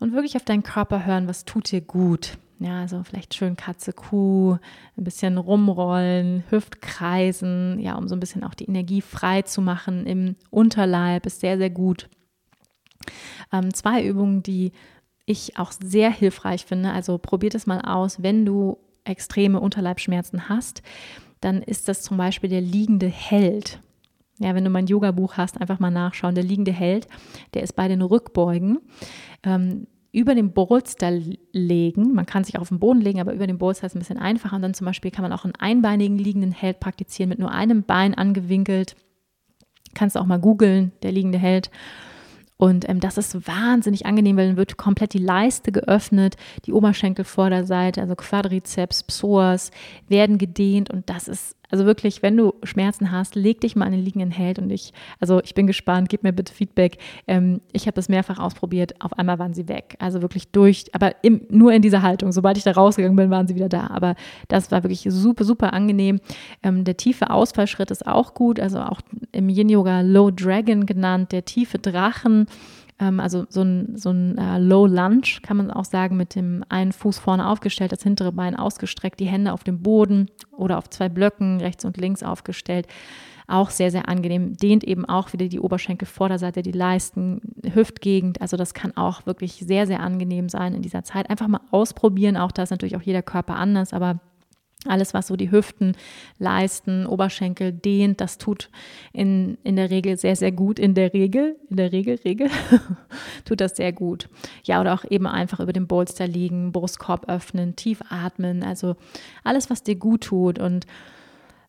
Und wirklich auf deinen Körper hören, was tut dir gut. Ja, also vielleicht schön Katze, Kuh, ein bisschen rumrollen, Hüftkreisen, ja, um so ein bisschen auch die Energie frei zu machen im Unterleib, ist sehr, sehr gut. Ähm, zwei Übungen, die ich auch sehr hilfreich finde. Also probiert es mal aus, wenn du extreme Unterleibschmerzen hast dann ist das zum Beispiel der liegende Held. Ja, wenn du mein Yoga-Buch hast, einfach mal nachschauen. Der liegende Held, der ist bei den Rückbeugen. Ähm, über den Bolster legen. Man kann sich auch auf den Boden legen, aber über den Bolster ist es ein bisschen einfacher. Und dann zum Beispiel kann man auch einen einbeinigen liegenden Held praktizieren mit nur einem Bein angewinkelt. Kannst du auch mal googeln, der liegende Held. Und ähm, das ist wahnsinnig angenehm, weil dann wird komplett die Leiste geöffnet, die Oberschenkelvorderseite, also Quadrizeps, Psoas werden gedehnt und das ist also wirklich, wenn du Schmerzen hast, leg dich mal an den liegenden Held und ich, also ich bin gespannt, gib mir bitte Feedback. Ähm, ich habe das mehrfach ausprobiert, auf einmal waren sie weg. Also wirklich durch, aber im, nur in dieser Haltung. Sobald ich da rausgegangen bin, waren sie wieder da. Aber das war wirklich super, super angenehm. Ähm, der tiefe Ausfallschritt ist auch gut, also auch im Yin-Yoga Low Dragon genannt, der tiefe Drachen ähm, also so ein, so ein äh, Low Lunge, kann man auch sagen, mit dem einen Fuß vorne aufgestellt, das hintere Bein ausgestreckt, die Hände auf dem Boden oder auf zwei Blöcken rechts und links aufgestellt. Auch sehr, sehr angenehm. Dehnt eben auch wieder die Oberschenkelvorderseite, die Leisten, Hüftgegend. Also das kann auch wirklich sehr, sehr angenehm sein in dieser Zeit. Einfach mal ausprobieren. Auch da ist natürlich auch jeder Körper anders, aber alles, was so die Hüften, Leisten, Oberschenkel dehnt, das tut in, in der Regel sehr, sehr gut. In der Regel, in der Regel, Regel, <laughs> tut das sehr gut. Ja, oder auch eben einfach über dem Bolster liegen, Brustkorb öffnen, tief atmen. Also alles, was dir gut tut. Und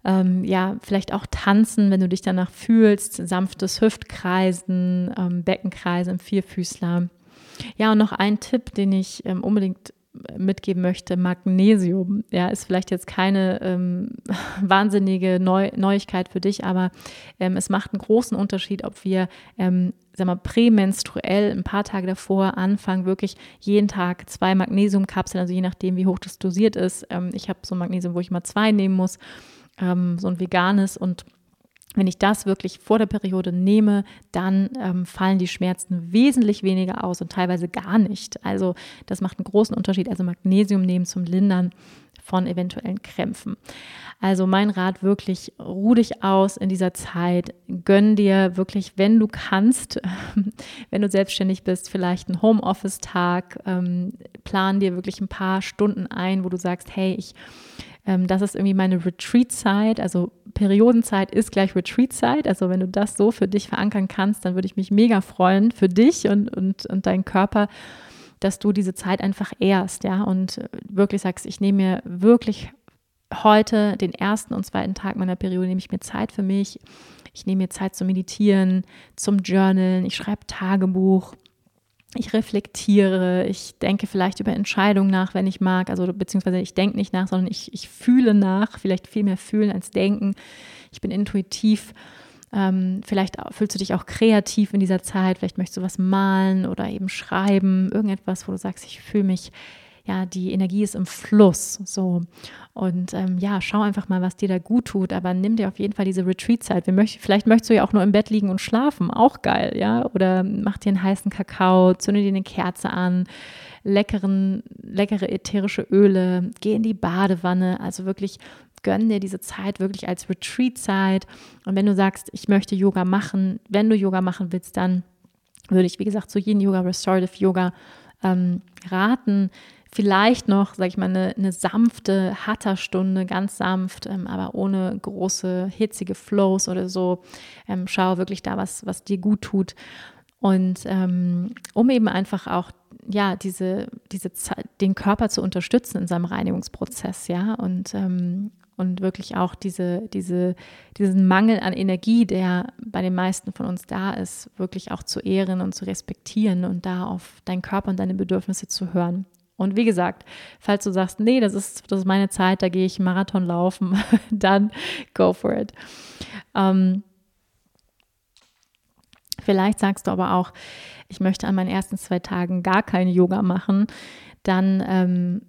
ähm, ja, vielleicht auch tanzen, wenn du dich danach fühlst. Sanftes Hüftkreisen, ähm, Beckenkreisen, Vierfüßler. Ja, und noch ein Tipp, den ich ähm, unbedingt mitgeben möchte, Magnesium. Ja, ist vielleicht jetzt keine ähm, <laughs> wahnsinnige Neu Neuigkeit für dich, aber ähm, es macht einen großen Unterschied, ob wir, ähm, sag mal, prämenstruell ein paar Tage davor anfangen, wirklich jeden Tag zwei Magnesiumkapseln, also je nachdem, wie hoch das dosiert ist. Ähm, ich habe so ein Magnesium, wo ich mal zwei nehmen muss, ähm, so ein veganes und wenn ich das wirklich vor der Periode nehme, dann ähm, fallen die Schmerzen wesentlich weniger aus und teilweise gar nicht. Also das macht einen großen Unterschied. Also Magnesium nehmen zum Lindern von eventuellen Krämpfen. Also mein Rat wirklich, ruh dich aus in dieser Zeit, gönn dir wirklich, wenn du kannst, <laughs> wenn du selbstständig bist, vielleicht einen Homeoffice-Tag, ähm, plan dir wirklich ein paar Stunden ein, wo du sagst, hey, ich ähm, das ist irgendwie meine Retreat-Zeit. Also Periodenzeit ist gleich Retreat-Zeit. Also wenn du das so für dich verankern kannst, dann würde ich mich mega freuen für dich und, und, und deinen Körper, dass du diese Zeit einfach ehrst, ja, und wirklich sagst, ich nehme mir wirklich heute, den ersten und zweiten Tag meiner Periode, nehme ich mir Zeit für mich. Ich nehme mir Zeit zum Meditieren, zum Journalen, ich schreibe Tagebuch ich reflektiere, ich denke vielleicht über Entscheidungen nach, wenn ich mag, also beziehungsweise ich denke nicht nach, sondern ich, ich fühle nach, vielleicht viel mehr fühlen als denken. Ich bin intuitiv. Ähm, vielleicht fühlst du dich auch kreativ in dieser Zeit, vielleicht möchtest du was malen oder eben schreiben, irgendetwas, wo du sagst, ich fühle mich ja, die Energie ist im Fluss. So. Und ähm, ja, schau einfach mal, was dir da gut tut, aber nimm dir auf jeden Fall diese Retreat-Zeit. Vielleicht möchtest du ja auch nur im Bett liegen und schlafen, auch geil, ja. Oder mach dir einen heißen Kakao, zünde dir eine Kerze an, leckeren, leckere ätherische Öle, geh in die Badewanne. Also wirklich gönn dir diese Zeit wirklich als Retreat-Zeit. Und wenn du sagst, ich möchte Yoga machen, wenn du Yoga machen willst, dann würde ich, wie gesagt, zu jedem Yoga, Restorative Yoga ähm, raten, vielleicht noch, sag ich mal, eine, eine sanfte Hatterstunde, ganz sanft, ähm, aber ohne große hitzige Flows oder so. Ähm, schau wirklich da, was, was dir gut tut. Und ähm, um eben einfach auch ja, diese, diese den Körper zu unterstützen in seinem Reinigungsprozess, ja, und, ähm, und wirklich auch diese, diese, diesen Mangel an Energie, der bei den meisten von uns da ist, wirklich auch zu ehren und zu respektieren und da auf deinen Körper und deine Bedürfnisse zu hören. Und wie gesagt, falls du sagst, nee, das ist, das ist meine Zeit, da gehe ich Marathon laufen, <laughs> dann go for it. Ähm, vielleicht sagst du aber auch, ich möchte an meinen ersten zwei Tagen gar kein Yoga machen, dann ähm,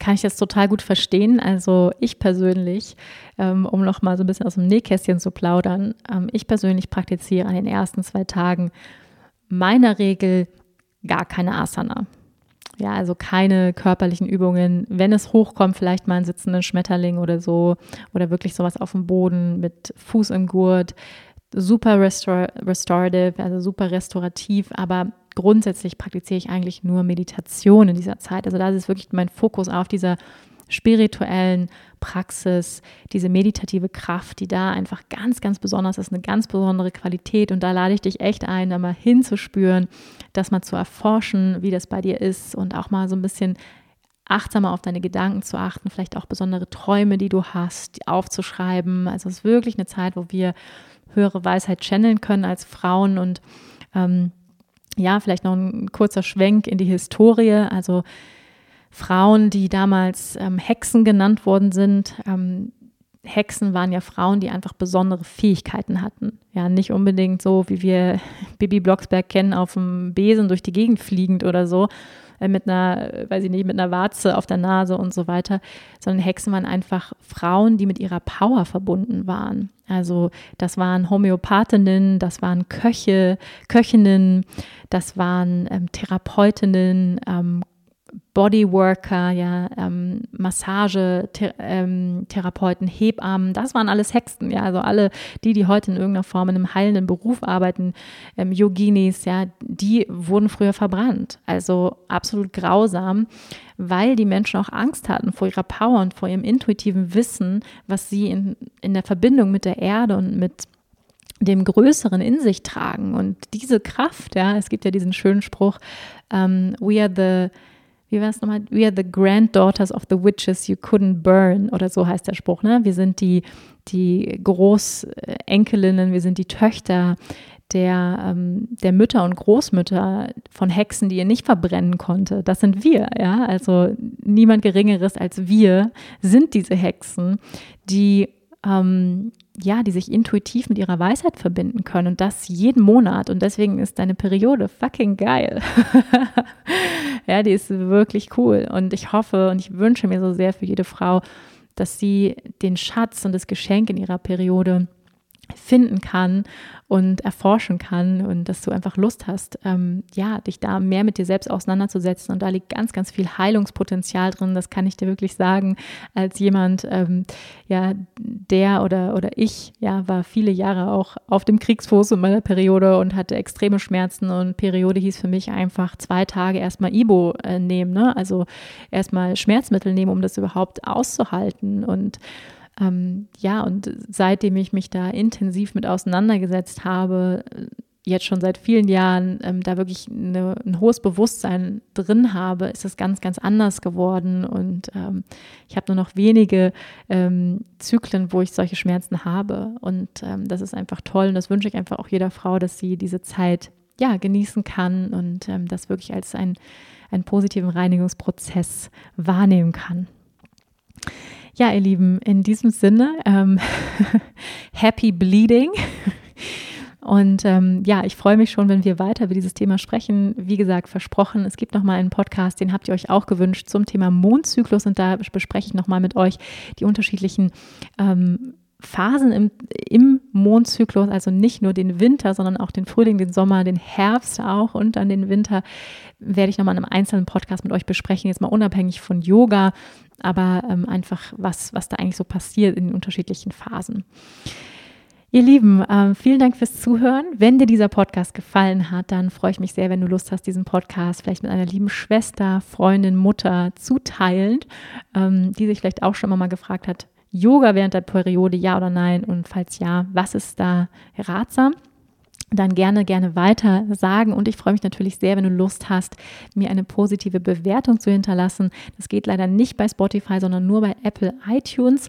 kann ich das total gut verstehen. Also ich persönlich, ähm, um noch mal so ein bisschen aus dem Nähkästchen zu plaudern, ähm, ich persönlich praktiziere an den ersten zwei Tagen meiner Regel gar keine Asana. Ja, also keine körperlichen Übungen. Wenn es hochkommt, vielleicht mal einen sitzenden Schmetterling oder so oder wirklich sowas auf dem Boden mit Fuß im Gurt. Super restor restorative, also super restaurativ, aber grundsätzlich praktiziere ich eigentlich nur Meditation in dieser Zeit. Also da ist wirklich mein Fokus auf dieser spirituellen Praxis, diese meditative Kraft, die da einfach ganz, ganz besonders ist, eine ganz besondere Qualität. Und da lade ich dich echt ein, da mal hinzuspüren, das mal zu erforschen, wie das bei dir ist und auch mal so ein bisschen achtsamer auf deine Gedanken zu achten, vielleicht auch besondere Träume, die du hast, aufzuschreiben. Also es ist wirklich eine Zeit, wo wir höhere Weisheit channeln können als Frauen und ähm, ja, vielleicht noch ein kurzer Schwenk in die Historie. Also Frauen, die damals ähm, Hexen genannt worden sind. Ähm, Hexen waren ja Frauen, die einfach besondere Fähigkeiten hatten. Ja, nicht unbedingt so, wie wir <laughs> Bibi Blocksberg kennen, auf dem Besen durch die Gegend fliegend oder so, äh, mit einer, weiß ich nicht, mit einer Warze auf der Nase und so weiter, sondern Hexen waren einfach Frauen, die mit ihrer Power verbunden waren. Also das waren Homöopathinnen, das waren Köche, Köchinnen, das waren ähm, Therapeutinnen, ähm, Bodyworker, ja, ähm, Massagetherapeuten, ähm, Hebammen, das waren alles Hexen, ja, also alle die, die heute in irgendeiner Form in einem heilenden Beruf arbeiten, ähm, Yoginis, ja, die wurden früher verbrannt. Also absolut grausam, weil die Menschen auch Angst hatten vor ihrer Power und vor ihrem intuitiven Wissen, was sie in, in der Verbindung mit der Erde und mit dem Größeren in sich tragen. Und diese Kraft, ja, es gibt ja diesen schönen Spruch, um, ähm, we are the wie war es nochmal? We are the granddaughters of the witches you couldn't burn oder so heißt der Spruch. Ne? Wir sind die, die Großenkelinnen, wir sind die Töchter der, ähm, der Mütter und Großmütter von Hexen, die ihr nicht verbrennen konnte. Das sind wir, ja. Also niemand Geringeres als wir sind diese Hexen, die ähm, ja, die sich intuitiv mit ihrer Weisheit verbinden können und das jeden Monat. Und deswegen ist deine Periode fucking geil. <laughs> ja, die ist wirklich cool. Und ich hoffe und ich wünsche mir so sehr für jede Frau, dass sie den Schatz und das Geschenk in ihrer Periode finden kann und erforschen kann und dass du einfach Lust hast, ähm, ja, dich da mehr mit dir selbst auseinanderzusetzen. Und da liegt ganz, ganz viel Heilungspotenzial drin. Das kann ich dir wirklich sagen, als jemand, ähm, ja, der oder, oder ich, ja, war viele Jahre auch auf dem Kriegsfuß in meiner Periode und hatte extreme Schmerzen. Und Periode hieß für mich einfach zwei Tage erstmal Ibo äh, nehmen, ne? also erstmal Schmerzmittel nehmen, um das überhaupt auszuhalten. Und ähm, ja, und seitdem ich mich da intensiv mit auseinandergesetzt habe, jetzt schon seit vielen Jahren ähm, da wirklich eine, ein hohes Bewusstsein drin habe, ist es ganz, ganz anders geworden. Und ähm, ich habe nur noch wenige ähm, Zyklen, wo ich solche Schmerzen habe. Und ähm, das ist einfach toll. Und das wünsche ich einfach auch jeder Frau, dass sie diese Zeit ja, genießen kann und ähm, das wirklich als ein, einen positiven Reinigungsprozess wahrnehmen kann. Ja, ihr Lieben, in diesem Sinne, ähm, <laughs> happy bleeding. Und ähm, ja, ich freue mich schon, wenn wir weiter über dieses Thema sprechen. Wie gesagt, versprochen, es gibt nochmal einen Podcast, den habt ihr euch auch gewünscht zum Thema Mondzyklus und da bespreche ich nochmal mit euch die unterschiedlichen ähm, Phasen im, im Mondzyklus, also nicht nur den Winter, sondern auch den Frühling, den Sommer, den Herbst auch und dann den Winter, werde ich nochmal in einem einzelnen Podcast mit euch besprechen, jetzt mal unabhängig von Yoga, aber ähm, einfach, was, was da eigentlich so passiert in den unterschiedlichen Phasen. Ihr Lieben, äh, vielen Dank fürs Zuhören. Wenn dir dieser Podcast gefallen hat, dann freue ich mich sehr, wenn du Lust hast, diesen Podcast vielleicht mit einer lieben Schwester, Freundin, Mutter zu teilen, ähm, die sich vielleicht auch schon mal gefragt hat, Yoga während der Periode, ja oder nein? Und falls ja, was ist da ratsam? dann gerne, gerne weiter sagen. Und ich freue mich natürlich sehr, wenn du Lust hast, mir eine positive Bewertung zu hinterlassen. Das geht leider nicht bei Spotify, sondern nur bei Apple iTunes.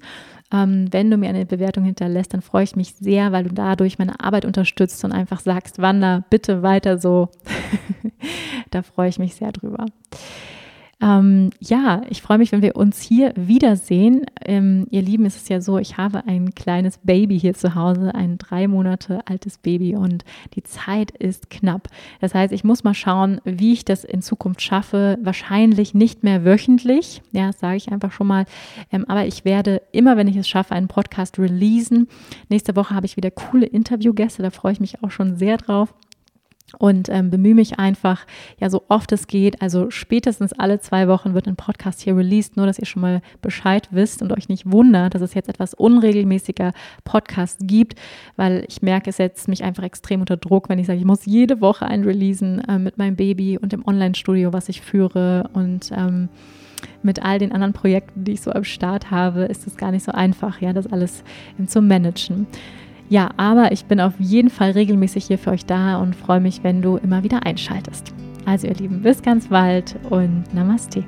Ähm, wenn du mir eine Bewertung hinterlässt, dann freue ich mich sehr, weil du dadurch meine Arbeit unterstützt und einfach sagst, Wanda, bitte weiter so. <laughs> da freue ich mich sehr drüber. Ähm, ja, ich freue mich, wenn wir uns hier wiedersehen. Ähm, ihr Lieben, es ist ja so, ich habe ein kleines Baby hier zu Hause, ein drei Monate altes Baby und die Zeit ist knapp. Das heißt, ich muss mal schauen, wie ich das in Zukunft schaffe. Wahrscheinlich nicht mehr wöchentlich, ja, das sage ich einfach schon mal. Ähm, aber ich werde immer, wenn ich es schaffe, einen Podcast releasen. Nächste Woche habe ich wieder coole Interviewgäste, da freue ich mich auch schon sehr drauf und ähm, bemühe mich einfach, ja, so oft es geht. Also spätestens alle zwei Wochen wird ein Podcast hier released, nur dass ihr schon mal Bescheid wisst und euch nicht wundert, dass es jetzt etwas unregelmäßiger Podcast gibt, weil ich merke, es setzt mich einfach extrem unter Druck, wenn ich sage, ich muss jede Woche einen releasen äh, mit meinem Baby und dem Online-Studio, was ich führe und ähm, mit all den anderen Projekten, die ich so am Start habe, ist es gar nicht so einfach, ja, das alles ähm, zu managen. Ja, aber ich bin auf jeden Fall regelmäßig hier für euch da und freue mich, wenn du immer wieder einschaltest. Also ihr Lieben, bis ganz bald und Namaste.